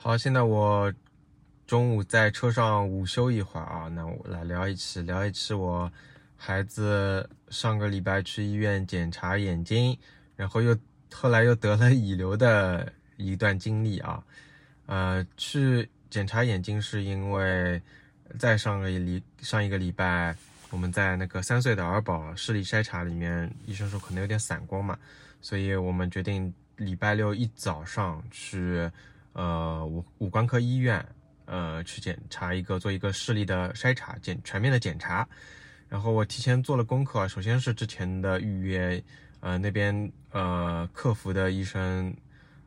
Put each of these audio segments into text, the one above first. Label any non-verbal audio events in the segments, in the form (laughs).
好，现在我中午在车上午休一会儿啊，那我来聊一期，聊一期我孩子上个礼拜去医院检查眼睛，然后又后来又得了乙流的一段经历啊。呃，去检查眼睛是因为在上个礼上一个礼拜，我们在那个三岁的儿保视力筛查里面，医生说可能有点散光嘛，所以我们决定礼拜六一早上去。呃，五五官科医院，呃，去检查一个，做一个视力的筛查，检全面的检查。然后我提前做了功课，首先是之前的预约，呃，那边呃客服的医生，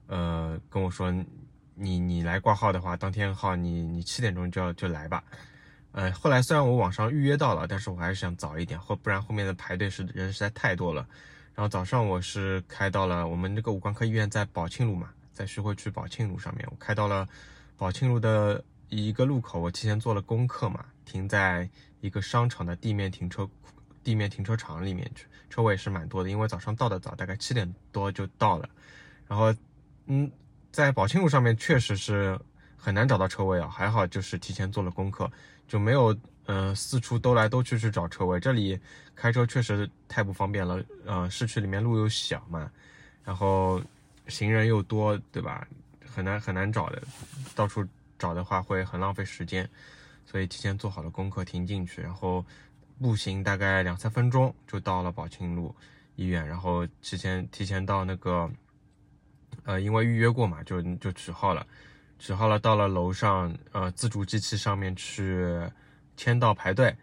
呃跟我说，你你来挂号的话，当天号你你七点钟就要就来吧。呃，后来虽然我网上预约到了，但是我还是想早一点，后不然后面的排队是人实在太多了。然后早上我是开到了我们这个五官科医院在宝庆路嘛。在徐汇区宝庆路上面，我开到了宝庆路的一个路口，我提前做了功课嘛，停在一个商场的地面停车地面停车场里面去，车位是蛮多的，因为早上到的早，大概七点多就到了。然后，嗯，在宝庆路上面确实是很难找到车位啊，还好就是提前做了功课，就没有嗯四处兜来兜去去找车位。这里开车确实太不方便了，呃，市区里面路又小嘛，然后。行人又多，对吧？很难很难找的，到处找的话会很浪费时间，所以提前做好了功课停进去，然后步行大概两三分钟就到了宝庆路医院，然后提前提前到那个，呃，因为预约过嘛，就就取号了，取号了，到了楼上，呃，自助机器上面去签到排队，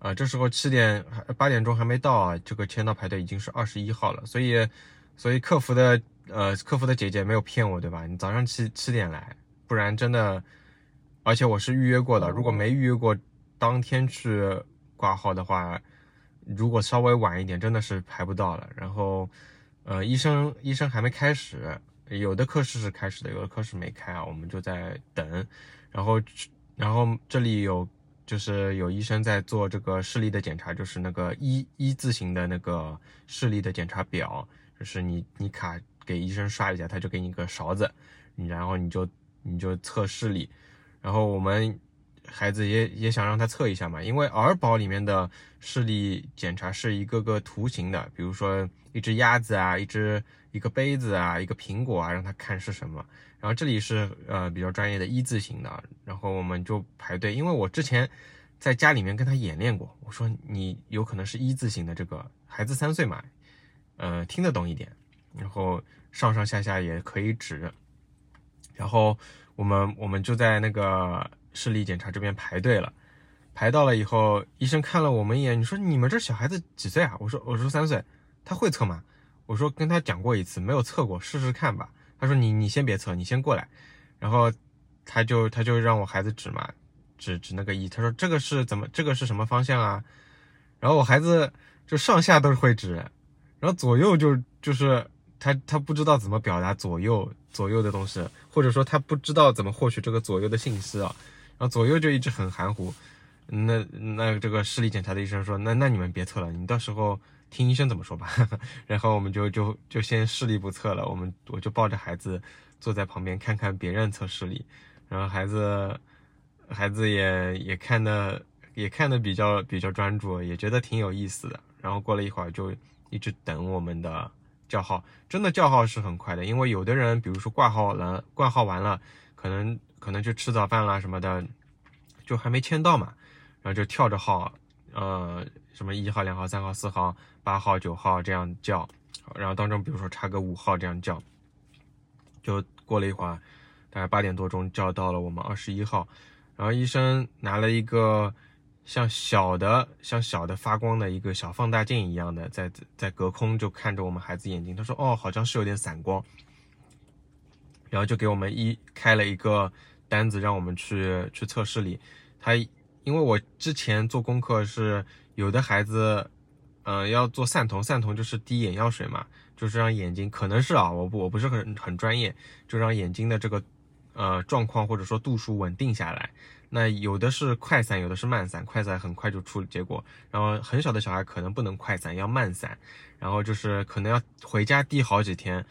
啊，这时候七点八点钟还没到啊，这个签到排队已经是二十一号了，所以所以客服的。呃，客服的姐姐没有骗我，对吧？你早上七七点来，不然真的，而且我是预约过的。如果没预约过，当天去挂号的话，如果稍微晚一点，真的是排不到了。然后，呃，医生医生还没开始，有的科室是开始的，有的科室没开啊，我们就在等。然后，然后这里有就是有医生在做这个视力的检查，就是那个一一字形的那个视力的检查表，就是你你卡。给医生刷一下，他就给你个勺子，然后你就你就测视力，然后我们孩子也也想让他测一下嘛，因为儿保里面的视力检查是一个个图形的，比如说一只鸭子啊，一只一个杯子啊，一个苹果啊，让他看是什么。然后这里是呃比较专业的一字形的，然后我们就排队，因为我之前在家里面跟他演练过，我说你有可能是一字形的，这个孩子三岁嘛，呃听得懂一点，然后。上上下下也可以指，然后我们我们就在那个视力检查这边排队了，排到了以后，医生看了我们一眼，你说你们这小孩子几岁啊？我说我说三岁，他会测吗？我说跟他讲过一次，没有测过，试试看吧。他说你你先别测，你先过来，然后他就他就让我孩子指嘛，指指那个一，他说这个是怎么这个是什么方向啊？然后我孩子就上下都是会指，然后左右就就是。他他不知道怎么表达左右左右的东西，或者说他不知道怎么获取这个左右的信息啊，然后左右就一直很含糊。那那这个视力检查的医生说，那那你们别测了，你到时候听医生怎么说吧。(laughs) 然后我们就就就先视力不测了，我们我就抱着孩子坐在旁边看看别人测视力，然后孩子孩子也也看的也看的比较比较专注，也觉得挺有意思的。然后过了一会儿就一直等我们的。叫号真的叫号是很快的，因为有的人，比如说挂号了，挂号完了，可能可能就吃早饭啦什么的，就还没签到嘛，然后就跳着号，呃，什么一号、两号、三号、四号、八号、九号这样叫，然后当中比如说差个五号这样叫，就过了一会儿，大概八点多钟叫到了我们二十一号，然后医生拿了一个。像小的像小的发光的一个小放大镜一样的，在在隔空就看着我们孩子眼睛，他说：“哦，好像是有点散光。”然后就给我们一开了一个单子，让我们去去测视力。他因为我之前做功课是有的孩子，嗯，要做散瞳，散瞳就是滴眼药水嘛，就是让眼睛可能是啊，我不我不是很很专业，就让眼睛的这个呃状况或者说度数稳定下来。那有的是快散，有的是慢散。快散很快就出结果，然后很小的小孩可能不能快散，要慢散，然后就是可能要回家滴好几天，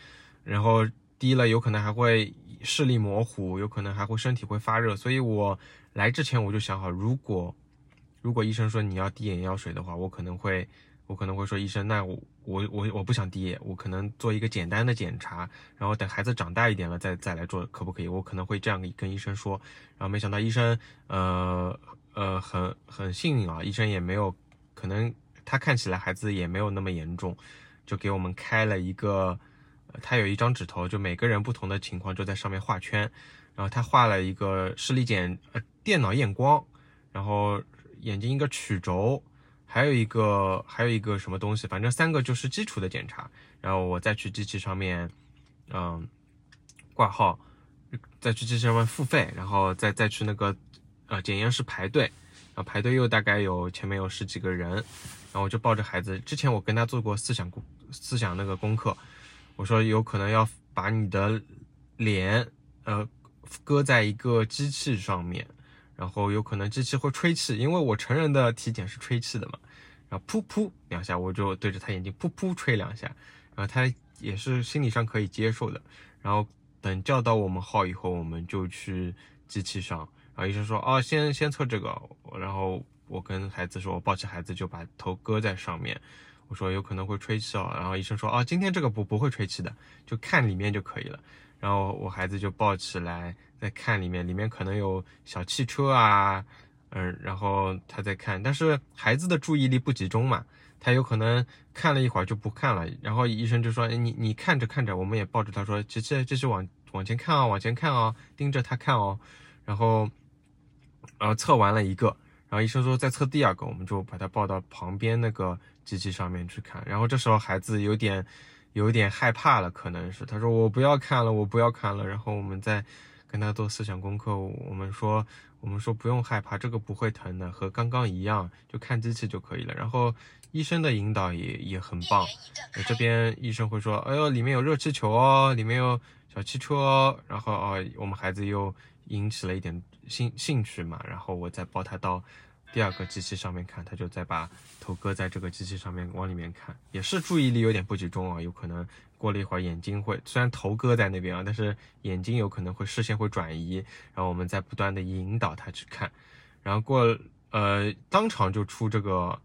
然后滴了，有可能还会视力模糊，有可能还会身体会发热。所以我来之前我就想好，如果如果医生说你要滴眼药水的话，我可能会我可能会说医生，那我我我我不想滴，我可能做一个简单的检查，然后等孩子长大一点了再再来做，可不可以？我可能会这样跟医生说。然后没想到医生呃呃很很幸运啊，医生也没有可能他看起来孩子也没有那么严重，就给我们开了一个。他有一张纸头，就每个人不同的情况就在上面画圈，然后他画了一个视力检呃电脑验光，然后眼睛一个曲轴，还有一个还有一个什么东西，反正三个就是基础的检查，然后我再去机器上面，嗯，挂号，再去机器上面付费，然后再再去那个呃检验室排队，然后排队又大概有前面有十几个人，然后我就抱着孩子，之前我跟他做过思想功思想那个功课。我说有可能要把你的脸，呃，搁在一个机器上面，然后有可能机器会吹气，因为我成人的体检是吹气的嘛，然后噗噗两下，我就对着他眼睛噗噗吹两下，然后他也是心理上可以接受的，然后等叫到我们号以后，我们就去机器上，然后医生说，哦，先先测这个，然后我跟孩子说，我抱起孩子就把头搁在上面。我说有可能会吹气哦，然后医生说啊，今天这个不不会吹气的，就看里面就可以了。然后我孩子就抱起来在看里面，里面可能有小汽车啊，嗯，然后他在看，但是孩子的注意力不集中嘛，他有可能看了一会儿就不看了。然后医生就说，你你看着看着，我们也抱着他说，这这这是往往前看哦，往前看哦，盯着他看哦。然后，然后测完了一个，然后医生说再测第二个，我们就把他抱到旁边那个。机器上面去看，然后这时候孩子有点有点害怕了，可能是他说我不要看了，我不要看了。然后我们再跟他做思想功课，我们说我们说不用害怕，这个不会疼的，和刚刚一样，就看机器就可以了。然后医生的引导也也很棒，这边医生会说，哎呦，里面有热气球哦，里面有小汽车哦。然后哦，我们孩子又引起了一点兴兴趣嘛，然后我再抱他到。第二个机器上面看，他就再把头搁在这个机器上面往里面看，也是注意力有点不集中啊，有可能过了一会儿眼睛会，虽然头搁在那边啊，但是眼睛有可能会视线会转移，然后我们在不断的引导他去看，然后过呃当场就出这个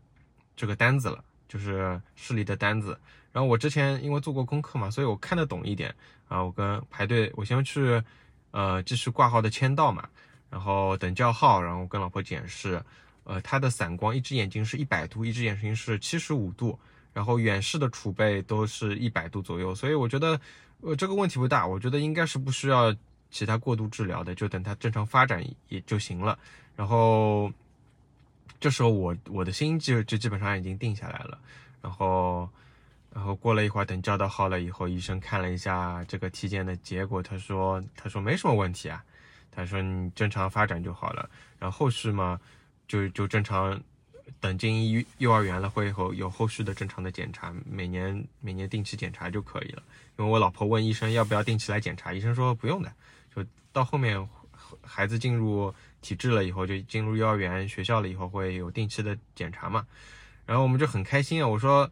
这个单子了，就是视力的单子，然后我之前因为做过功课嘛，所以我看得懂一点啊，我跟排队，我先去呃继续挂号的签到嘛，然后等叫号，然后跟老婆检视。呃，他的散光，一只眼睛是一百度，一只眼睛是七十五度，然后远视的储备都是一百度左右，所以我觉得，呃，这个问题不大，我觉得应该是不需要其他过度治疗的，就等他正常发展也就行了。然后这时候我我的心就就基本上已经定下来了。然后然后过了一会儿，等叫到号了以后，医生看了一下这个体检的结果，他说他说没什么问题啊，他说你正常发展就好了。然后后续嘛。就就正常，等进幼幼儿园了，会后有后续的正常的检查，每年每年定期检查就可以了。因为我老婆问医生要不要定期来检查，医生说不用的。就到后面孩子进入体制了以后，就进入幼儿园学校了以后，会有定期的检查嘛。然后我们就很开心啊，我说，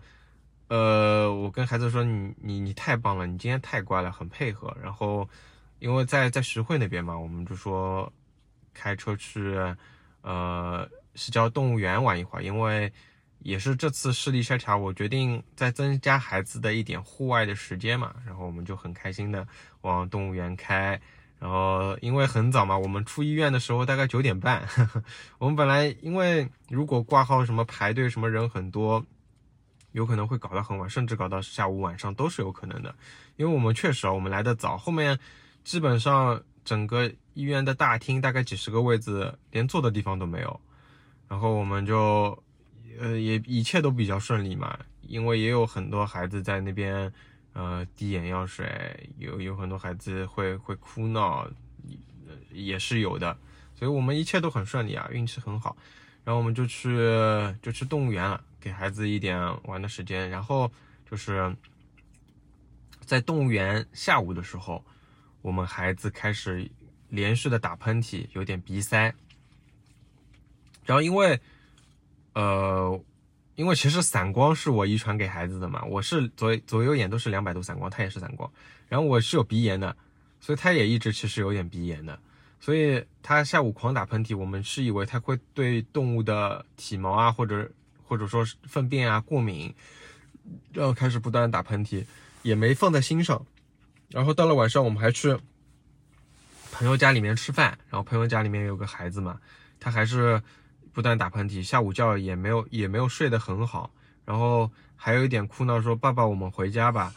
呃，我跟孩子说，你你你太棒了，你今天太乖了，很配合。然后因为在在徐汇那边嘛，我们就说开车去。呃，是叫动物园玩一会儿，因为也是这次视力筛查，我决定再增加孩子的一点户外的时间嘛，然后我们就很开心的往动物园开，然后因为很早嘛，我们出医院的时候大概九点半，(laughs) 我们本来因为如果挂号什么排队什么人很多，有可能会搞到很晚，甚至搞到下午晚上都是有可能的，因为我们确实啊，我们来的早，后面基本上。整个医院的大厅大概几十个位子，连坐的地方都没有。然后我们就，呃，也一切都比较顺利嘛，因为也有很多孩子在那边，呃，滴眼药水，有有很多孩子会会哭闹，也是有的。所以我们一切都很顺利啊，运气很好。然后我们就去就去动物园了，给孩子一点玩的时间。然后就是在动物园下午的时候。我们孩子开始连续的打喷嚏，有点鼻塞。然后因为，呃，因为其实散光是我遗传给孩子的嘛，我是左左右眼都是两百度散光，他也是散光，然后我是有鼻炎的，所以他也一直其实有点鼻炎的，所以他下午狂打喷嚏，我们是以为他会对动物的体毛啊或者或者说是粪便啊过敏，然后开始不断打喷嚏，也没放在心上，然后到了晚上我们还去朋友家里面吃饭，然后朋友家里面有个孩子嘛，他还是。不断打喷嚏，下午觉也没有也没有睡得很好，然后还有一点哭闹说：“爸爸，我们回家吧。”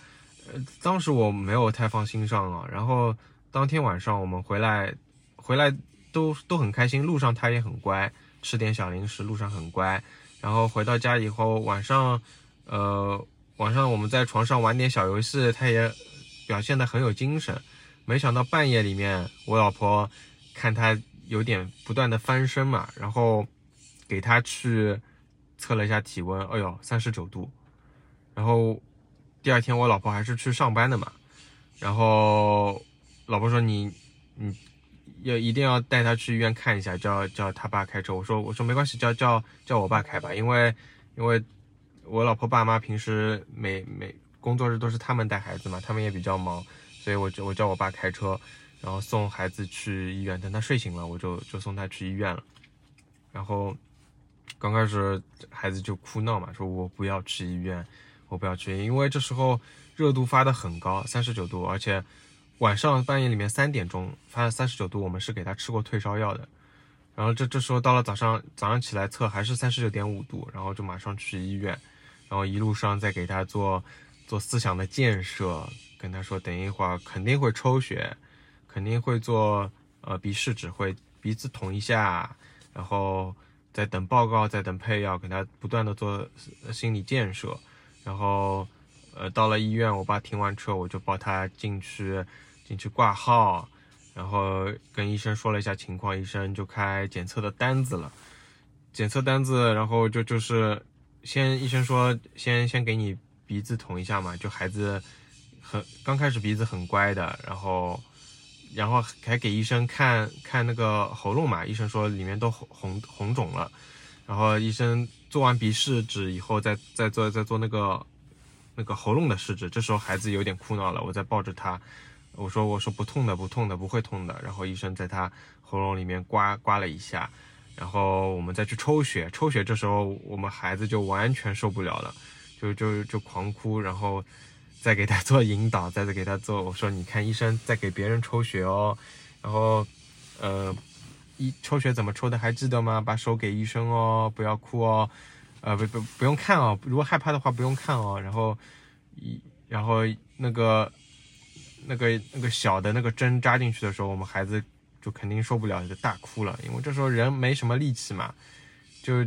呃，当时我没有太放心上啊。然后当天晚上我们回来，回来都都很开心，路上他也很乖，吃点小零食，路上很乖。然后回到家以后，晚上，呃，晚上我们在床上玩点小游戏，他也表现得很有精神。没想到半夜里面，我老婆看他有点不断的翻身嘛，然后。给他去测了一下体温，哎呦，三十九度。然后第二天我老婆还是去上班的嘛，然后老婆说你你要一定要带他去医院看一下，叫叫他爸开车。我说我说没关系，叫叫叫我爸开吧，因为因为我老婆爸妈平时每每工作日都是他们带孩子嘛，他们也比较忙，所以我就我叫我爸开车，然后送孩子去医院。等他睡醒了，我就就送他去医院了，然后。刚开始孩子就哭闹嘛，说我不要去医院，我不要去，因为这时候热度发的很高，三十九度，而且晚上半夜里面三点钟发三十九度，我们是给他吃过退烧药的，然后这这时候到了早上早上起来测还是三十九点五度，然后就马上去医院，然后一路上再给他做做思想的建设，跟他说等一会儿肯定会抽血，肯定会做呃鼻试纸，会鼻子捅一下，然后。在等报告，在等配药，给他不断的做心理建设，然后，呃，到了医院，我爸停完车，我就抱他进去，进去挂号，然后跟医生说了一下情况，医生就开检测的单子了，检测单子，然后就就是先医生说先先给你鼻子捅一下嘛，就孩子很刚开始鼻子很乖的，然后。然后还给医生看看那个喉咙嘛，医生说里面都红红红肿了，然后医生做完鼻试纸以后，再再做再做那个那个喉咙的试纸，这时候孩子有点哭闹了，我再抱着他，我说我说不痛的不痛的不会痛的，然后医生在他喉咙里面刮刮了一下，然后我们再去抽血，抽血这时候我们孩子就完全受不了了，就就就狂哭，然后。再给他做引导，再 (laughs) 再给他做。我说，你看医生在给别人抽血哦，然后，呃，医抽血怎么抽的还记得吗？把手给医生哦，不要哭哦，呃，不不不用看哦，如果害怕的话不用看哦。然后，一然后那个那个那个小的那个针扎进去的时候，我们孩子就肯定受不了，就大哭了，因为这时候人没什么力气嘛，就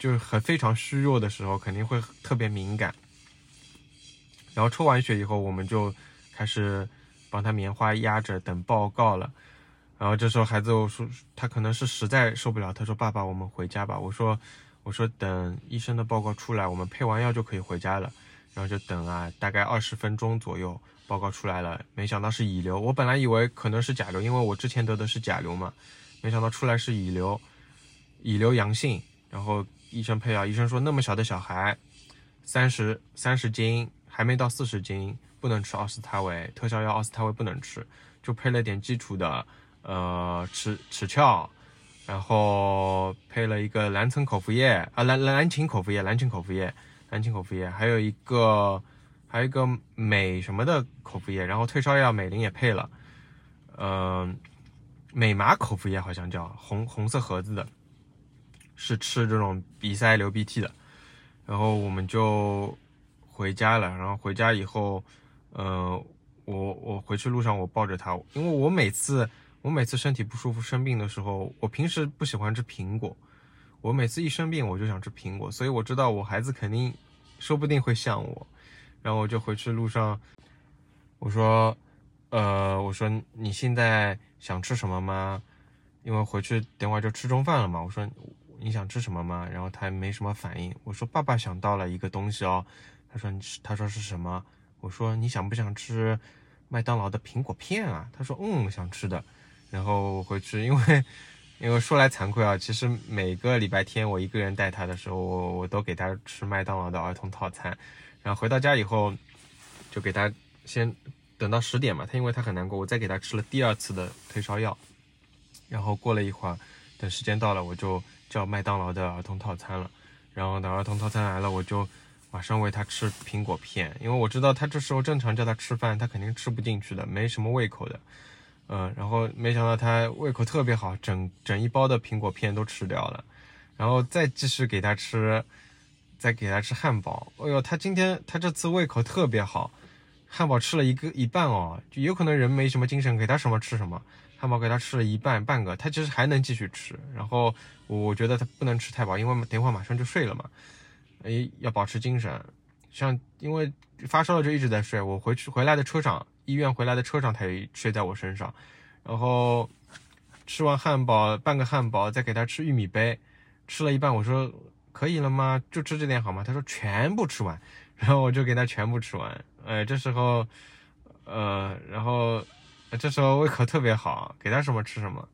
就很非常虚弱的时候，肯定会特别敏感。然后抽完血以后，我们就开始帮他棉花压着等报告了。然后这时候孩子我说他可能是实在受不了，他说：“爸爸，我们回家吧。”我说：“我说等医生的报告出来，我们配完药就可以回家了。”然后就等啊，大概二十分钟左右，报告出来了，没想到是乙流。我本来以为可能是甲流，因为我之前得的是甲流嘛，没想到出来是乙流，乙流阳性。然后医生配药，医生说那么小的小孩，三十三十斤。还没到四十斤，不能吃奥司他韦特效药，奥司他韦不能吃，就配了点基础的，呃，齿齿翘，然后配了一个蓝岑口服液啊，蓝蓝芩口服液，蓝芩口服液，蓝芩口服液，还有一个还有一个美什么的口服液，然后退烧药美林也配了，嗯，美麻口服液好像叫红红色盒子的，是吃这种鼻塞流鼻涕的，然后我们就。回家了，然后回家以后，呃，我我回去路上我抱着他，因为我每次我每次身体不舒服生病的时候，我平时不喜欢吃苹果，我每次一生病我就想吃苹果，所以我知道我孩子肯定说不定会像我，然后我就回去路上，我说，呃，我说你现在想吃什么吗？因为回去等会就吃中饭了嘛，我说你想吃什么吗？然后他没什么反应，我说爸爸想到了一个东西哦。他说：“你他说是什么？”我说：“你想不想吃麦当劳的苹果片啊？”他说：“嗯，想吃的。”然后回去，因为因为说来惭愧啊，其实每个礼拜天我一个人带他的时候，我我都给他吃麦当劳的儿童套餐，然后回到家以后，就给他先等到十点嘛，他因为他很难过，我再给他吃了第二次的退烧药，然后过了一会儿，等时间到了，我就叫麦当劳的儿童套餐了，然后等儿童套餐来了，我就马上喂他吃苹果片，因为我知道他这时候正常叫他吃饭，他肯定吃不进去的，没什么胃口的。嗯，然后没想到他胃口特别好，整整一包的苹果片都吃掉了，然后再继续给他吃，再给他吃汉堡。哎呦，他今天他这次胃口特别好，汉堡吃了一个一半哦，就有可能人没什么精神，给他什么吃什么。汉堡给他吃了一半半个，他其实还能继续吃。然后我觉得他不能吃太饱，因为等会马上就睡了嘛，哎，要保持精神。像因为发烧了就一直在睡，我回去回来的车上。医院回来的车上，他也睡在我身上，然后吃完汉堡，半个汉堡，再给他吃玉米杯，吃了一半，我说可以了吗？就吃这点好吗？他说全部吃完，然后我就给他全部吃完。哎，这时候，呃，然后这时候胃口特别好，给他什么吃什么，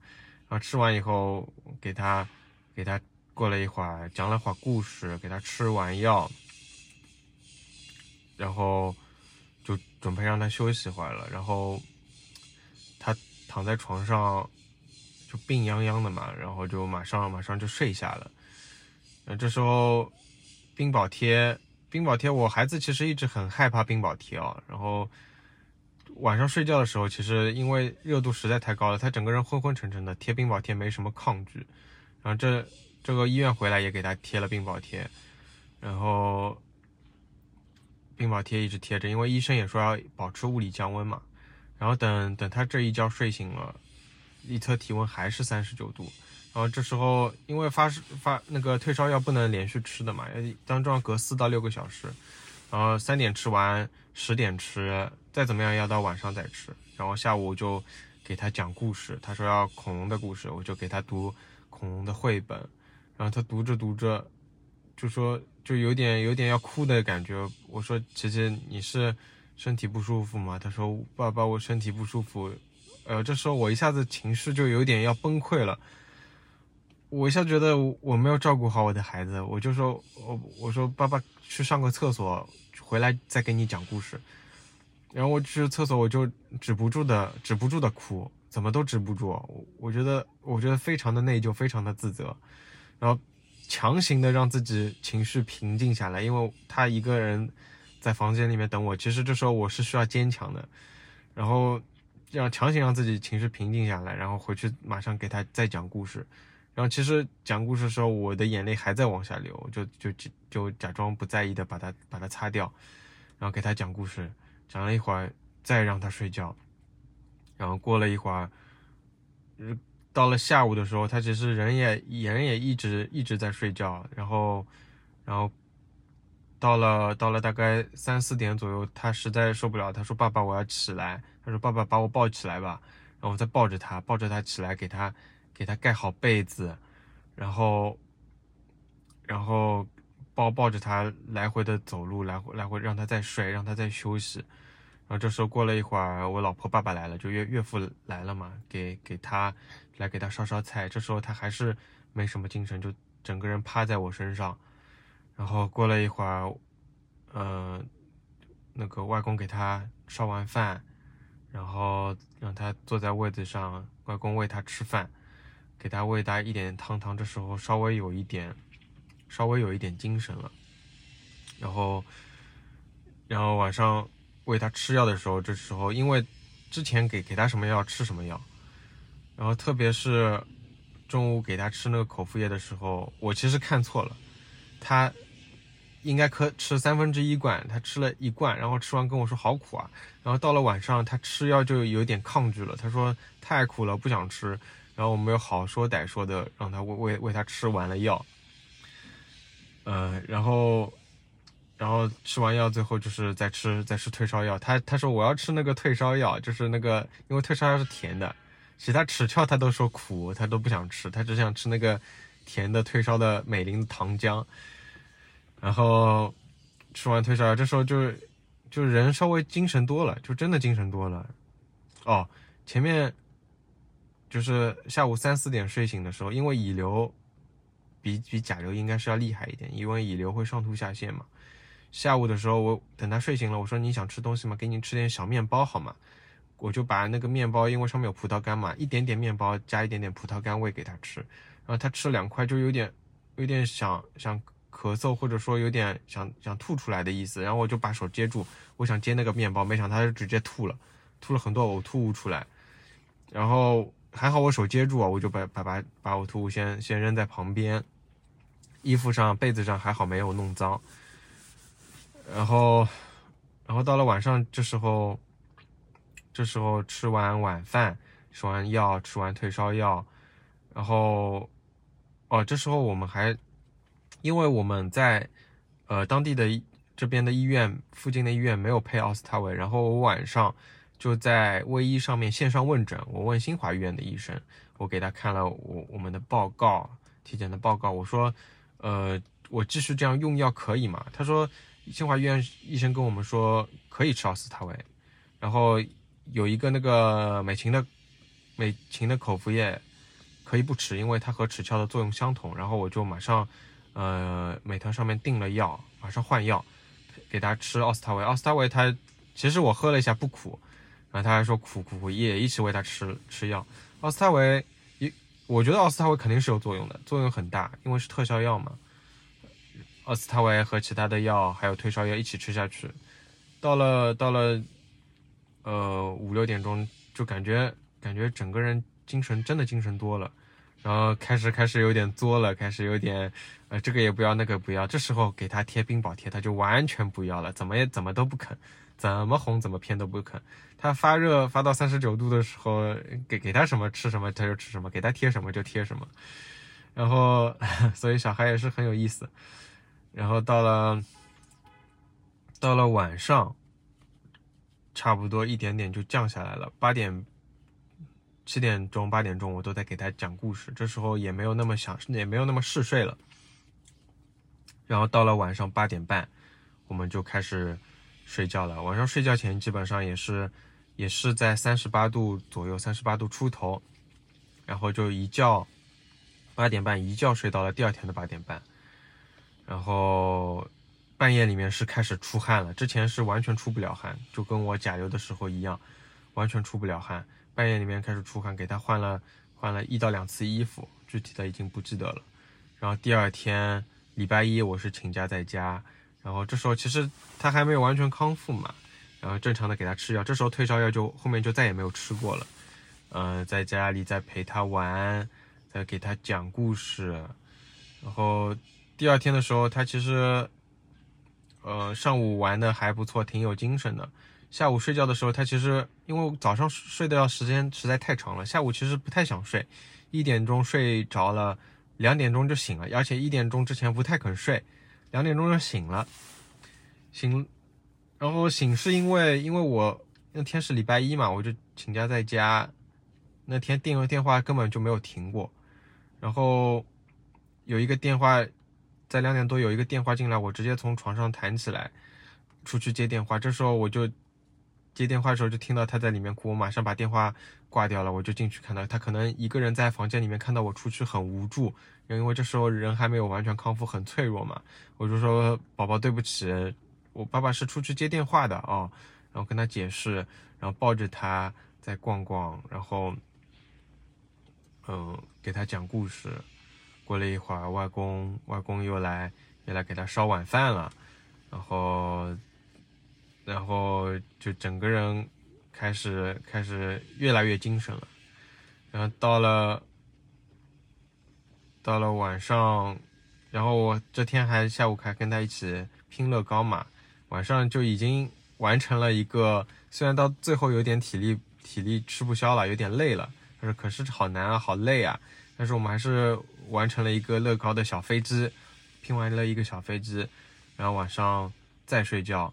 然后吃完以后给他给他过了一会儿讲了会儿故事，给他吃完药，然后。就准备让他休息会儿了，然后他躺在床上就病殃殃的嘛，然后就马上马上就睡下了。呃，这时候冰宝贴，冰宝贴，我孩子其实一直很害怕冰宝贴啊。然后晚上睡觉的时候，其实因为热度实在太高了，他整个人昏昏沉沉的，贴冰宝贴没什么抗拒。然后这这个医院回来也给他贴了冰宝贴，然后。冰宝贴一直贴着，因为医生也说要保持物理降温嘛。然后等等他这一觉睡醒了，一测体温还是三十九度。然后这时候因为发发那个退烧药不能连续吃的嘛，要当中要隔四到六个小时。然后三点吃完，十点吃，再怎么样要到晚上再吃。然后下午就给他讲故事，他说要恐龙的故事，我就给他读恐龙的绘本。然后他读着读着，就说。就有点有点要哭的感觉。我说：“姐姐，你是身体不舒服吗？”他说：“爸爸，我身体不舒服。”呃，这时候我一下子情绪就有点要崩溃了。我一下觉得我没有照顾好我的孩子，我就说：“我我说爸爸去上个厕所，回来再给你讲故事。”然后我去厕所，我就止不住的止不住的哭，怎么都止不住。我觉得我觉得非常的内疚，非常的自责。然后。强行的让自己情绪平静下来，因为他一个人在房间里面等我。其实这时候我是需要坚强的，然后让强行让自己情绪平静下来，然后回去马上给他再讲故事。然后其实讲故事的时候，我的眼泪还在往下流，就就就假装不在意的把它把它擦掉，然后给他讲故事，讲了一会儿再让他睡觉。然后过了一会儿，到了下午的时候，他其实人也人也一直一直在睡觉，然后，然后到了到了大概三四点左右，他实在受不了，他说：“爸爸，我要起来。”他说：“爸爸，把我抱起来吧。”然后我再抱着他，抱着他起来，给他给他盖好被子，然后，然后抱抱着他来回的走路，来回来回让他再睡，让他再休息。然后这时候过了一会儿，我老婆爸爸来了，就岳岳父来了嘛，给给他。来给他烧烧菜，这时候他还是没什么精神，就整个人趴在我身上。然后过了一会儿，嗯，那个外公给他烧完饭，然后让他坐在位子上，外公喂他吃饭，给他喂他一点汤汤。这时候稍微有一点，稍微有一点精神了。然后，然后晚上喂他吃药的时候，这时候因为之前给给他什么药吃什么药。然后特别是中午给他吃那个口服液的时候，我其实看错了，他应该可吃三分之一罐，他吃了一罐，然后吃完跟我说好苦啊。然后到了晚上，他吃药就有点抗拒了，他说太苦了不想吃。然后我们又好说歹说的让他喂喂喂他吃完了药，嗯，然后然后吃完药最后就是在吃在吃退烧药，他他说我要吃那个退烧药，就是那个因为退烧药是甜的。其他齿翘他都说苦，他都不想吃，他只想吃那个甜的退烧的美林糖浆。然后吃完退烧药，这时候就就人稍微精神多了，就真的精神多了。哦，前面就是下午三四点睡醒的时候，因为乙流比比甲流应该是要厉害一点，因为乙流会上吐下泻嘛。下午的时候，我等他睡醒了，我说你想吃东西吗？给你吃点小面包好吗？我就把那个面包，因为上面有葡萄干嘛，一点点面包加一点点葡萄干喂给他吃，然后他吃了两块就有点有点想想咳嗽，或者说有点想想吐出来的意思，然后我就把手接住，我想接那个面包，没想到他就直接吐了，吐了很多呕吐物出来，然后还好我手接住啊，我就把把把把呕吐物先先扔在旁边，衣服上被子上还好没有弄脏。然后，然后到了晚上，这时候，这时候吃完晚饭，吃完药，吃完退烧药，然后，哦，这时候我们还，因为我们在，呃，当地的这边的医院附近的医院没有配奥司他韦，然后我晚上就在卫医上面线上问诊，我问新华医院的医生，我给他看了我我们的报告，体检的报告，我说，呃，我继续这样用药可以吗？他说。新华医院医生跟我们说可以吃奥司他韦，然后有一个那个美琴的美琴的口服液可以不吃，因为它和齿鞘的作用相同。然后我就马上呃美团上面订了药，马上换药给他吃奥司他韦。奥司他韦他其实我喝了一下不苦，然后他还说苦苦苦，也一起喂他吃吃药。奥司他韦一我觉得奥司他韦肯定是有作用的，作用很大，因为是特效药嘛。奥司他韦和其他的药还有退烧药一起吃下去，到了到了，呃五六点钟就感觉感觉整个人精神真的精神多了，然后开始开始有点作了，开始有点呃这个也不要那个不要，这时候给他贴冰宝贴他就完全不要了，怎么也怎么都不肯，怎么哄怎么骗都不肯。他发热发到三十九度的时候，给给他什么吃什么他就吃什么，给他贴什么就贴什么，然后 (laughs) 所以小孩也是很有意思。然后到了，到了晚上，差不多一点点就降下来了。八点、七点钟、八点钟，我都在给他讲故事。这时候也没有那么想，也没有那么嗜睡了。然后到了晚上八点半，我们就开始睡觉了。晚上睡觉前基本上也是，也是在三十八度左右，三十八度出头。然后就一觉，八点半一觉睡到了第二天的八点半。然后半夜里面是开始出汗了，之前是完全出不了汗，就跟我甲流的时候一样，完全出不了汗。半夜里面开始出汗，给他换了换了一到两次衣服，具体的已经不记得了。然后第二天礼拜一我是请假在家，然后这时候其实他还没有完全康复嘛，然后正常的给他吃药，这时候退烧药就后面就再也没有吃过了。嗯，在家里在陪他玩，在给他讲故事，然后。第二天的时候，他其实，呃，上午玩的还不错，挺有精神的。下午睡觉的时候，他其实因为早上睡的要时间实在太长了，下午其实不太想睡。一点钟睡着了，两点钟就醒了，而且一点钟之前不太肯睡，两点钟就醒了。醒，然后醒是因为因为我那天是礼拜一嘛，我就请假在家，那天电电话根本就没有停过，然后有一个电话。在两点多有一个电话进来，我直接从床上弹起来，出去接电话。这时候我就接电话的时候就听到他在里面哭，我马上把电话挂掉了，我就进去看到他可能一个人在房间里面，看到我出去很无助，因为这时候人还没有完全康复，很脆弱嘛。我就说宝宝对不起，我爸爸是出去接电话的啊，然后跟他解释，然后抱着他再逛逛，然后嗯给他讲故事。过了一会儿，外公外公又来又来给他烧晚饭了，然后然后就整个人开始开始越来越精神了，然后到了到了晚上，然后我这天还下午还跟他一起拼乐高嘛，晚上就已经完成了一个，虽然到最后有点体力体力吃不消了，有点累了，但是可是好难啊，好累啊，但是我们还是。完成了一个乐高的小飞机，拼完了一个小飞机，然后晚上再睡觉，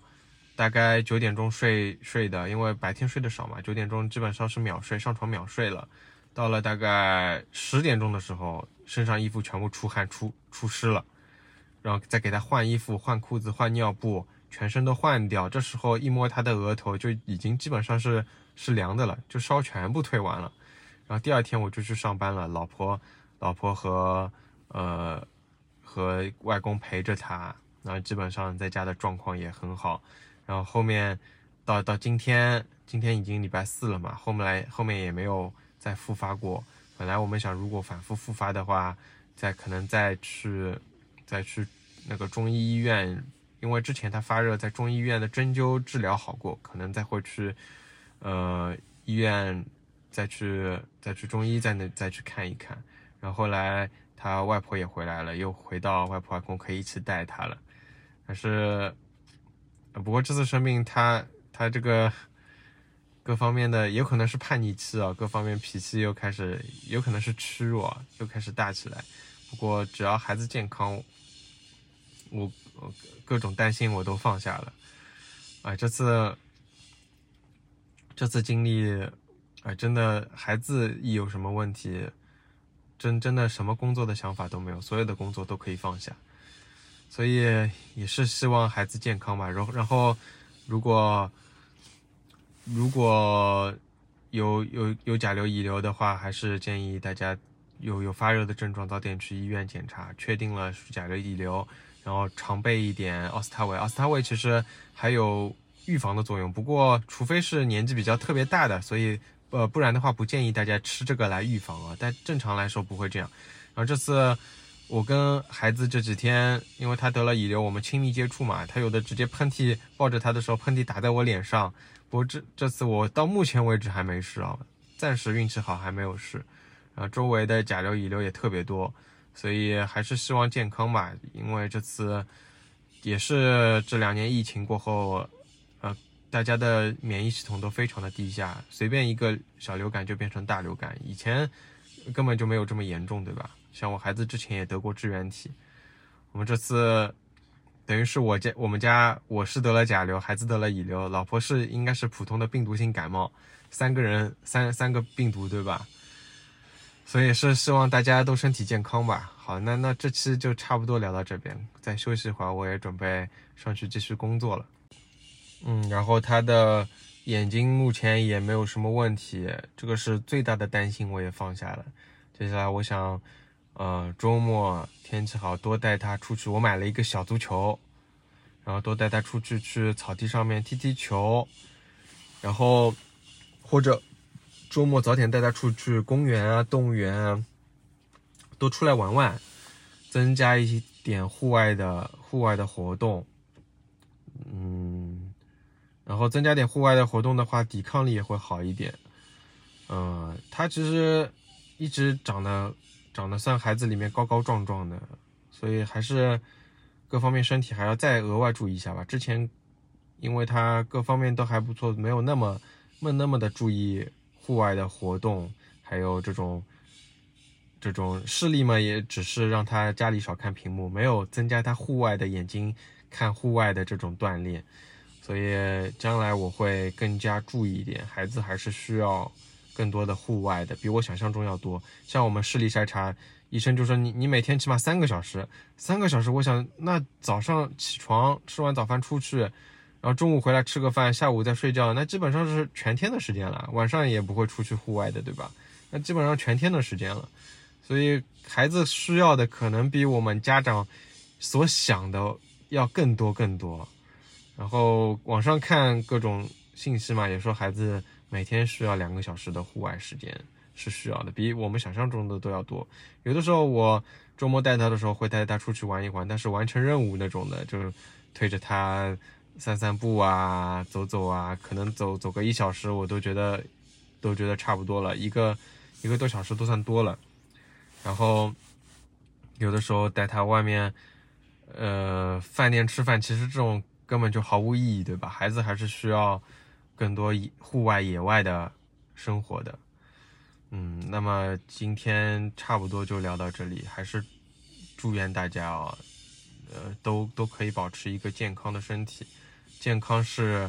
大概九点钟睡睡的，因为白天睡得少嘛，九点钟基本上是秒睡，上床秒睡了。到了大概十点钟的时候，身上衣服全部出汗出出湿了，然后再给他换衣服、换裤子、换尿布，全身都换掉。这时候一摸他的额头，就已经基本上是是凉的了，就烧全部退完了。然后第二天我就去上班了，老婆老婆和呃和外公陪着他，然后基本上在家的状况也很好。然后后面到到今天，今天已经礼拜四了嘛，后面来后面也没有再复发过。本来我们想，如果反复复发的话，再可能再去再去那个中医医院，因为之前他发热在中医医院的针灸治疗好过，可能再会去呃医院再去再去中医在那再去看一看。然后后来他外婆也回来了，又回到外婆外公可以一起带他了。但是不过这次生病，他他这个。各方面的有可能是叛逆期啊，各方面脾气又开始，有可能是吃弱，又开始大起来。不过只要孩子健康，我各种担心我都放下了。啊，这次这次经历，啊，真的孩子一有什么问题，真真的什么工作的想法都没有，所有的工作都可以放下。所以也是希望孩子健康吧。然后然后如果。如果有有有甲流、乙流的话，还是建议大家有有发热的症状，早点去医院检查，确定了是甲流、乙流，然后常备一点奥司他韦。奥司他韦其实还有预防的作用，不过除非是年纪比较特别大的，所以呃不然的话不建议大家吃这个来预防啊。但正常来说不会这样。然后这次我跟孩子这几天，因为他得了乙流，我们亲密接触嘛，他有的直接喷嚏，抱着他的时候喷嚏打在我脸上。不过这这次我到目前为止还没事啊，暂时运气好还没有事，然后周围的甲流乙流也特别多，所以还是希望健康吧。因为这次也是这两年疫情过后，大家的免疫系统都非常的低下，随便一个小流感就变成大流感，以前根本就没有这么严重，对吧？像我孩子之前也得过支原体，我们这次。等于是我家我们家我是得了甲流，孩子得了乙流，老婆是应该是普通的病毒性感冒，三个人三三个病毒对吧？所以是希望大家都身体健康吧。好，那那这期就差不多聊到这边，再休息一会儿，我也准备上去继续工作了。嗯，然后他的眼睛目前也没有什么问题，这个是最大的担心，我也放下了。接下来我想。呃，周末天气好多带他出去。我买了一个小足球，然后多带他出去去草地上面踢踢球，然后或者周末早点带他出去公园啊、动物园啊，多出来玩玩，增加一点户外的户外的活动。嗯，然后增加点户外的活动的话，抵抗力也会好一点。嗯，他其实一直长得。长得算孩子里面高高壮壮的，所以还是各方面身体还要再额外注意一下吧。之前因为他各方面都还不错，没有那么没那么的注意户外的活动，还有这种这种视力嘛，也只是让他家里少看屏幕，没有增加他户外的眼睛看户外的这种锻炼。所以将来我会更加注意一点，孩子还是需要。更多的户外的比我想象中要多，像我们视力筛查，医生就说你你每天起码三个小时，三个小时，我想那早上起床吃完早饭出去，然后中午回来吃个饭，下午再睡觉，那基本上是全天的时间了，晚上也不会出去户外的，对吧？那基本上全天的时间了，所以孩子需要的可能比我们家长所想的要更多更多，然后网上看各种信息嘛，也说孩子。每天需要两个小时的户外时间是需要的，比我们想象中的都要多。有的时候我周末带他的时候会带他出去玩一玩，但是完成任务那种的，就是推着他散散步啊、走走啊，可能走走个一小时，我都觉得都觉得差不多了，一个一个多小时都算多了。然后有的时候带他外面，呃，饭店吃饭，其实这种根本就毫无意义，对吧？孩子还是需要。更多户外野外的生活的，嗯，那么今天差不多就聊到这里，还是祝愿大家啊，呃，都都可以保持一个健康的身体，健康是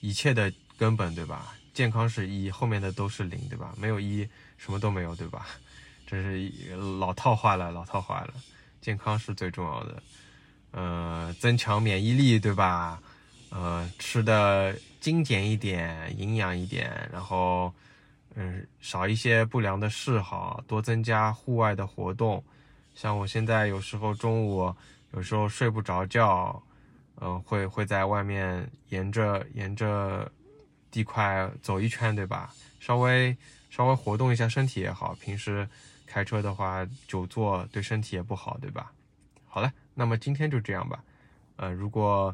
一切的根本，对吧？健康是一，后面的都是零，对吧？没有一，什么都没有，对吧？(laughs) 这是老套话了，老套话了，健康是最重要的，呃，增强免疫力，对吧？呃，吃的。精简一点，营养一点，然后，嗯，少一些不良的嗜好，多增加户外的活动。像我现在有时候中午，有时候睡不着觉，嗯，会会在外面沿着沿着地块走一圈，对吧？稍微稍微活动一下身体也好。平时开车的话，久坐对身体也不好，对吧？好了，那么今天就这样吧。呃，如果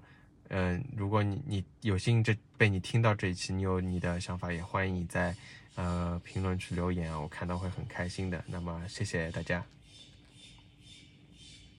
嗯，如果你你有幸这被你听到这一期，你有你的想法，也欢迎你在呃评论区留言啊，我看到会很开心的。那么谢谢大家。